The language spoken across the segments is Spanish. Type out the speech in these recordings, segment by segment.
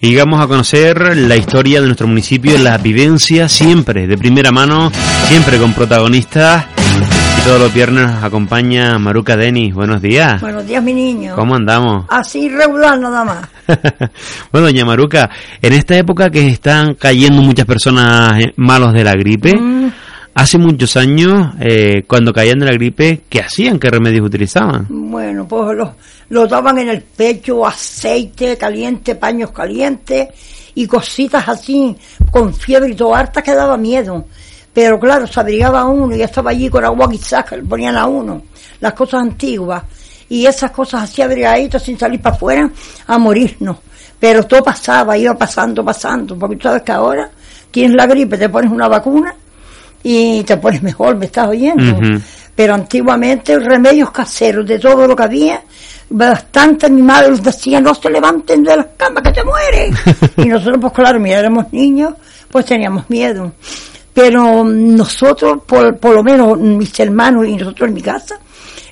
Y vamos a conocer la historia de nuestro municipio, la vivencia siempre de primera mano, siempre con protagonistas. Y todos los viernes nos acompaña Maruca Denis. Buenos días. Buenos días, mi niño. ¿Cómo andamos? Así regular nada más. bueno, doña Maruca, en esta época que están cayendo muchas personas eh, malos de la gripe, Mm, hace muchos años, eh, cuando caían de la gripe, ¿qué hacían? ¿Qué remedios utilizaban? bueno, pues lo, lo daban en el pecho, aceite caliente, paños calientes y cositas así, con fiebre y todo, harta que daba miedo. Pero claro, se abrigaba uno y estaba allí con agua quizás que le ponían a uno, las cosas antiguas. Y esas cosas así abrigaditas sin salir para afuera a morirnos. Pero todo pasaba, iba pasando, pasando, porque tú sabes que ahora tienes la gripe, te pones una vacuna y te pones mejor, me estás oyendo. Pero antiguamente remedios caseros de todo lo que había, bastante mi madre nos decía, no se levanten de las camas que te mueres. y nosotros, pues claro, mira, éramos niños, pues teníamos miedo. Pero nosotros, por, por lo menos mis hermanos y nosotros en mi casa,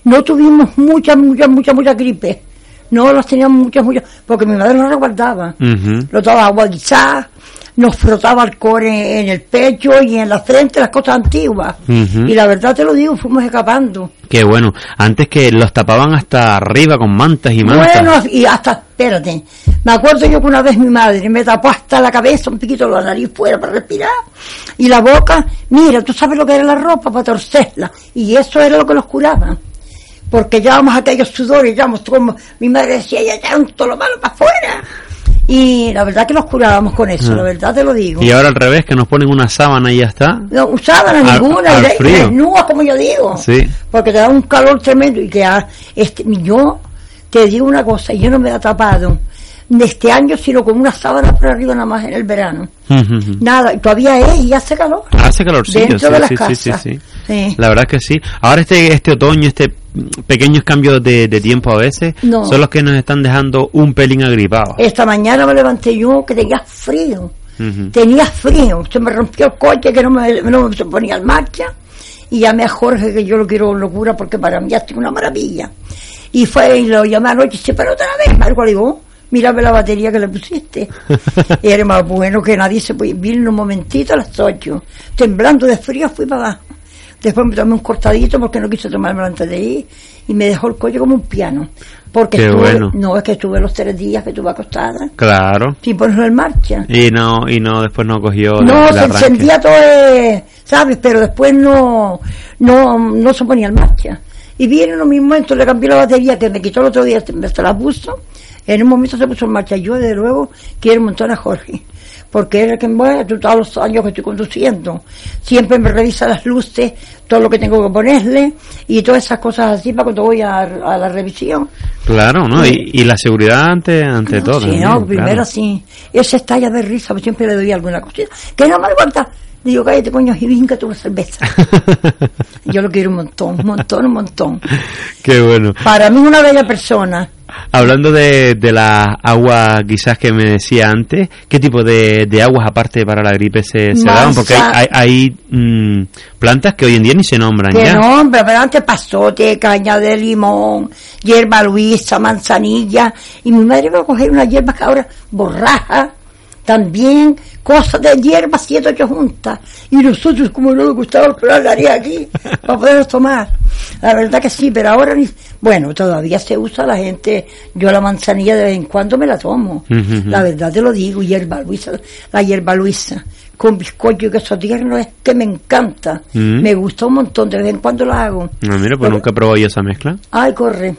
no tuvimos mucha, mucha, mucha, mucha gripe. No las teníamos muchas, muchas, porque mi madre nos resguardaba. Ujú. Nos daba agua guisada, nos frotaba alcohol en, en el pecho y en la frente, las cosas antiguas. Y la verdad te lo digo, fuimos escapando. Qué bueno. Antes que los tapaban hasta arriba con mantas y mantas. Bueno, y hasta, espérate, me acuerdo yo que una vez mi madre me tapó hasta la cabeza, un poquito la nariz fuera para respirar, y la boca, mira, tú sabes lo que era la ropa para torcerla, y eso era lo que los curaba. Porque llevábamos aquellos sudores, llevábamos como, mi madre decía, ya todo lo malo para afuera. Y la verdad que los curábamos con eso, Ah. la verdad te lo digo. Y ahora al revés, que nos ponen una sábana y ya está. No usaban Al- ninguna, al y desnudas, como yo digo. Sí. Porque te da un calor tremendo y te da, este, yo te digo una cosa, yo no me he tapado de este año, sino con una sábana por arriba nada más en el verano. Nada, y todavía es y hace calor. Hace Dentro sí, de las sí, sí, sí, casas. sí. Sí. La verdad que sí. Ahora este este otoño, este pequeños cambios de, de tiempo a veces, No. son los que nos están dejando un pelín agripados. Esta mañana me levanté yo que tenía frío. Tenía frío. Se me rompió el coche que no me, no me ponía en marcha. Y llamé a Jorge, que yo lo quiero con locura porque para mí es una maravilla. Y fue y lo llamé anoche y dice, pero otra vez, Marco, le digo, "Oh, mírame la batería que le pusiste. y era más bueno que nadie se puede. Vine un momentito a las ocho. Temblando de frío fui para abajo. Después me tomé un cortadito porque no quise tomarme antes de ir y me dejó el cuello como un piano. Porque Qué estuve, bueno. no es que estuve los tres días que estuve acostada Claro. sin ponerlo en marcha. Y no, y no, después no cogió No, el se arranque. encendía todo, eh, ¿sabes? Pero después no, no, no se ponía en marcha. Y viene en un momento, le cambié la batería que me quitó el otro día, me se la puso. En un momento se puso en marcha. Yo, desde luego, quiero un montón a Jorge. Porque es el que, tú todos los años que estoy conduciendo, siempre me revisa las luces, todo lo que tengo que ponerle, y todas esas cosas así para cuando voy a, a la revisión. Claro, ¿no? Y, y la seguridad ante, ante todo. Sí, no, claro. primero sí. Ese estalla de risa, pues siempre le doy alguna cosita. Que no me aguanta. Digo, cállate, coño, y vinca tu cerveza. Yo lo quiero un montón, un montón, un montón. Qué bueno. Para mí, una bella persona. Hablando de, de la agua quizás que me decía antes, ¿qué tipo de, de aguas aparte para la gripe se, se daban? Porque hay, hay, hay, mm, plantas que hoy en día ni se nombran Que ya. no, pero antes pasote, caña de limón, hierba luisa, manzanilla. Y mi madre iba a coger unas hierbas que ahora borraja, también cosas de hierbas, siete, ocho juntas. Y nosotros, como no nos gustaba la haría aquí, para poderlos tomar. La verdad que sí, pero ahora, ni- bueno, todavía se usa la gente, yo la manzanilla de vez en cuando me la tomo. La verdad te lo digo, hierba luisa, la hierba luisa, con bizcocho y queso tierno es que me encanta. Mm. Me gusta un montón, de vez en cuando la hago. Ah, mira, pues Pero- nunca he probado yo esa mezcla. Ay, corre.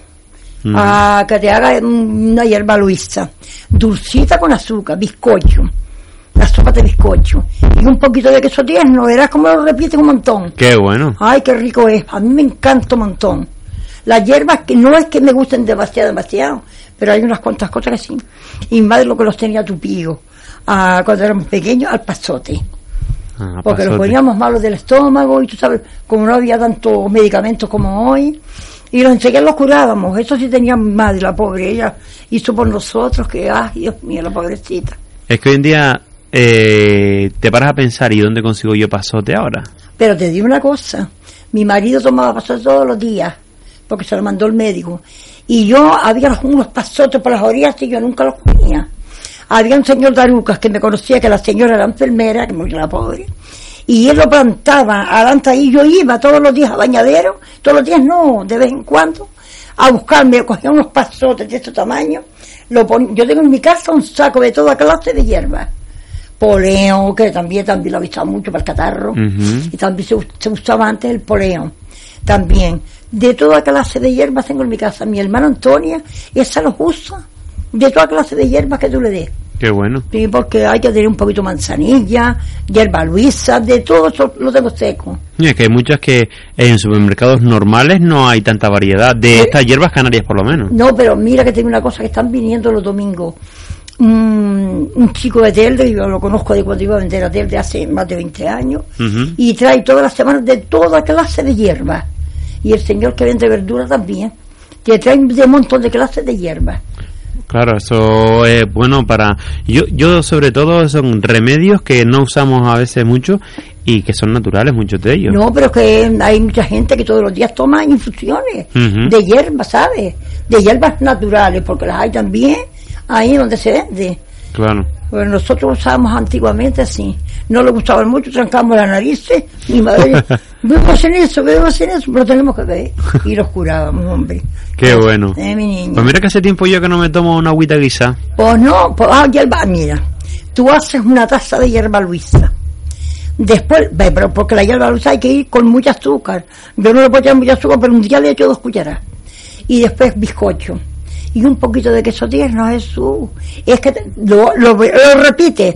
Mm. A que te haga una hierba luisa. Dulcita con azúcar, bizcocho. La sopa de bizcocho. Y un poquito de queso tierno, verás cómo lo repite un montón. Qué bueno. Ay, qué rico es. A mí me encanta un montón. Las hierbas que no es que me gusten demasiado, demasiado, pero hay unas cuantas cosas que sí. Y mi madre lo que los tenía tupidos, a, cuando éramos pequeños, al pasote. Ah, porque pasote. los poníamos malos del estómago y tú sabes, como no había tantos medicamentos como hoy, y los enseguida los curábamos. Eso sí tenía madre, la pobre. Ella hizo por nosotros que, ay, Dios mío, la pobrecita. Es que hoy en día eh, te paras a pensar, ¿y dónde consigo yo pasote ahora? Pero te digo una cosa, mi marido tomaba pasote todos los días, porque se lo mandó el médico. Y yo había unos pasotes por las orillas y yo nunca los comía. Había un señor de Arucas que me conocía, que la señora era enfermera, que murió la pobre. Y él lo plantaba adelante ahí. Yo iba todos los días a bañadero, todos los días no, de vez en cuando, a buscarme, cogía unos pasotes de este tamaño. Lo yo tengo en mi casa un saco de toda clase de hierbas poleo, que también, también lo he visto mucho para el catarro, y también se, se usaba antes el poleo, también. De toda clase de hierbas tengo en mi casa. Mi hermano Antonia, esa los usa, de toda clase de hierbas que tú le des. Qué bueno. Sí, porque hay que tener un poquito manzanilla, hierba luisa, de todo eso lo tengo seco. Y es que hay muchas que en supermercados normales no hay tanta variedad de estas hierbas canarias por lo menos. No, pero mira que tengo una cosa que están viniendo los domingos. Un, un chico de Telde, yo lo conozco de cuando iba a vender a Telde hace más de 20 años, y trae todas las semanas de toda clase de hierbas. Y el señor que vende verduras también, que trae de un montón de clases de hierbas. Claro, eso es bueno para... Yo, yo sobre todo son remedios que no usamos a veces mucho y que son naturales muchos de ellos. No, pero que hay mucha gente que todos los días toma infusiones de hierbas, ¿sabes? De hierbas naturales, porque las hay también ahí donde se vende. Claro. Pues nosotros usábamos antiguamente así. No le gustaban mucho, trancamos las narices. Mi madre, vemos en eso, vemos en eso, pero tenemos que ver. Y los curábamos, hombre. Qué bueno. Eh, mi niña. Pues mira que hace tiempo yo que no me tomo una agüita guisa. Pues no, pues, ah, hierba, mira. Tú haces una taza de hierba luisa. Después, ve, pero porque la hierba luisa hay que ir con mucho azúcar. Yo no le puedo echar mucho azúcar, pero un día le echo dos cucharadas. Y después bizcocho. Y un poquito de queso tierno, Jesús. Es que te- lo, lo, lo repite.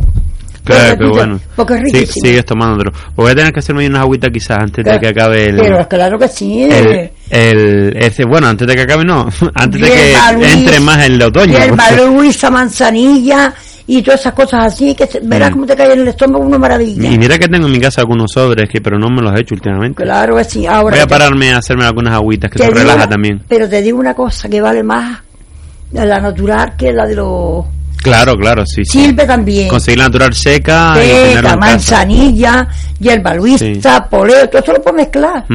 Claro, repite, bueno. Porque es Sí, riquísimo. sigues tomándolo. Voy a tener que hacerme unas agüitas quizás antes de que acabe el... Pero claro que sí. el, el- ese, bueno, antes de que acabe no, antes de que entre más el otoño. Hierba porque- luisa, manzanilla y todas esas cosas así, que se- verás Mm. cómo te cae en el estómago una maravilla. Y mira que tengo en mi casa algunos sobres, que pero no me los he hecho últimamente. Claro que sí. Ahora Voy a te- pararme a hacerme algunas agüitas, que te se relaja una- también. Pero te digo una cosa, que vale más la natural que la de los... Claro, claro, sí, sí. Sirve también. Conseguir la natural seca Seca, manzanilla, hierba luisa, poleo, todo eso lo puedes mezclar.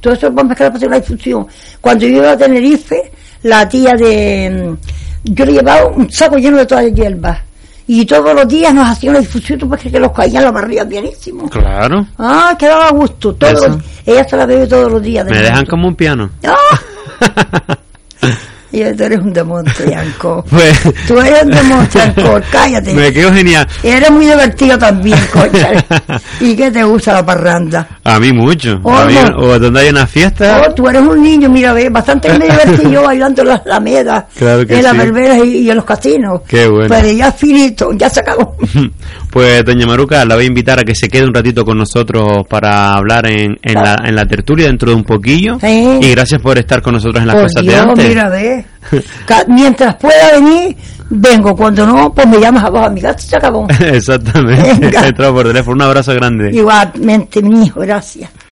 Todo eso lo puedes mezclar para hacer una infusión. Cuando yo iba a Tenerife, la tía de... mm, Yo le llevaba un saco lleno de todas las hierbas. Y todos los días nos hacía una infusión, tú que los caían la barriga bienísimo. Claro. Ah, que daba gusto. Todos los- ella se la bebe todos los días. Me dejan como un piano. ¡Ah! Y tú eres un demonio, Yanko. Pues Tú eres un demonio, Yanko, cállate. me quedo genial. Eres muy divertido también, cocha. ¿Y qué te gusta la parranda? A mí mucho. Oh, A mí, no. o donde hay una fiesta. Oh, tú eres un niño, mira, ve, bastante me divertí yo bailando en las alamedas, Claro que en las verbenas y, y en los casinos. Qué bueno. Pero ya es finito, ya se acabó. Pues doña Maruca, la voy a invitar a que se quede un ratito con nosotros para hablar en, en, la, en la tertulia dentro de un poquillo. Sí. Y gracias por estar con nosotros en las Por cosas Dios, de antes. mira, ve. Mientras pueda venir, vengo. Cuando no, pues me llamas a mi casa se acabó. Exactamente. Entrado por teléfono. Un abrazo grande. Igualmente, mi hijo, gracias.